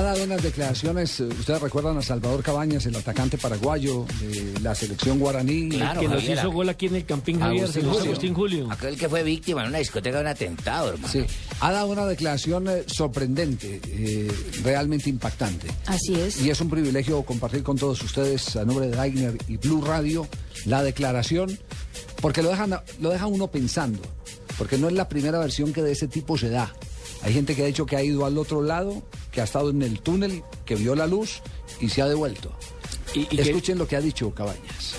Ha dado unas declaraciones, eh, ustedes recuerdan a Salvador Cabañas, el atacante paraguayo de la selección guaraní. Claro, que nos hizo gol aquí en el Campín Javier, Agustín Julio. Agustín Julio. Aquel que fue víctima en una discoteca de un atentado, hermano. Sí, ha dado una declaración eh, sorprendente, eh, realmente impactante. Así es. Y es un privilegio compartir con todos ustedes, a nombre de Daigner y Blue Radio, la declaración, porque lo dejan, lo deja uno pensando, porque no es la primera versión que de ese tipo se da. Hay gente que ha dicho que ha ido al otro lado, que ha estado en el túnel, que vio la luz y se ha devuelto. Y, y que- Escuchen lo que ha dicho Cabañas.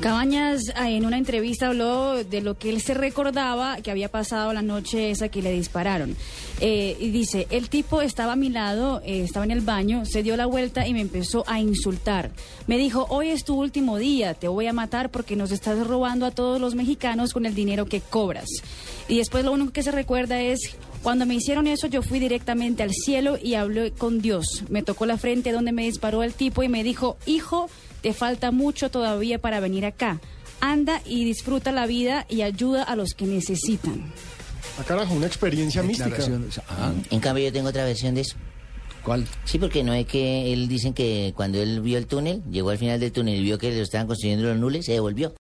Cabañas ah, en una entrevista habló de lo que él se recordaba que había pasado la noche esa que le dispararon. Eh, y dice, el tipo estaba a mi lado, eh, estaba en el baño, se dio la vuelta y me empezó a insultar. Me dijo, hoy es tu último día, te voy a matar porque nos estás robando a todos los mexicanos con el dinero que cobras. Y después lo único que se recuerda es, cuando me hicieron eso yo fui directamente al cielo y hablé con Dios. Me tocó la frente donde me disparó el tipo y me dijo, hijo, te falta mucho todavía para venir acá. Anda y disfruta la vida y ayuda a los que necesitan. Ah, carajo, una experiencia mística. Ah, En cambio, yo tengo otra versión de eso. ¿Cuál? Sí, porque no es que él dicen que cuando él vio el túnel, llegó al final del túnel y vio que lo estaban construyendo los nules, se devolvió.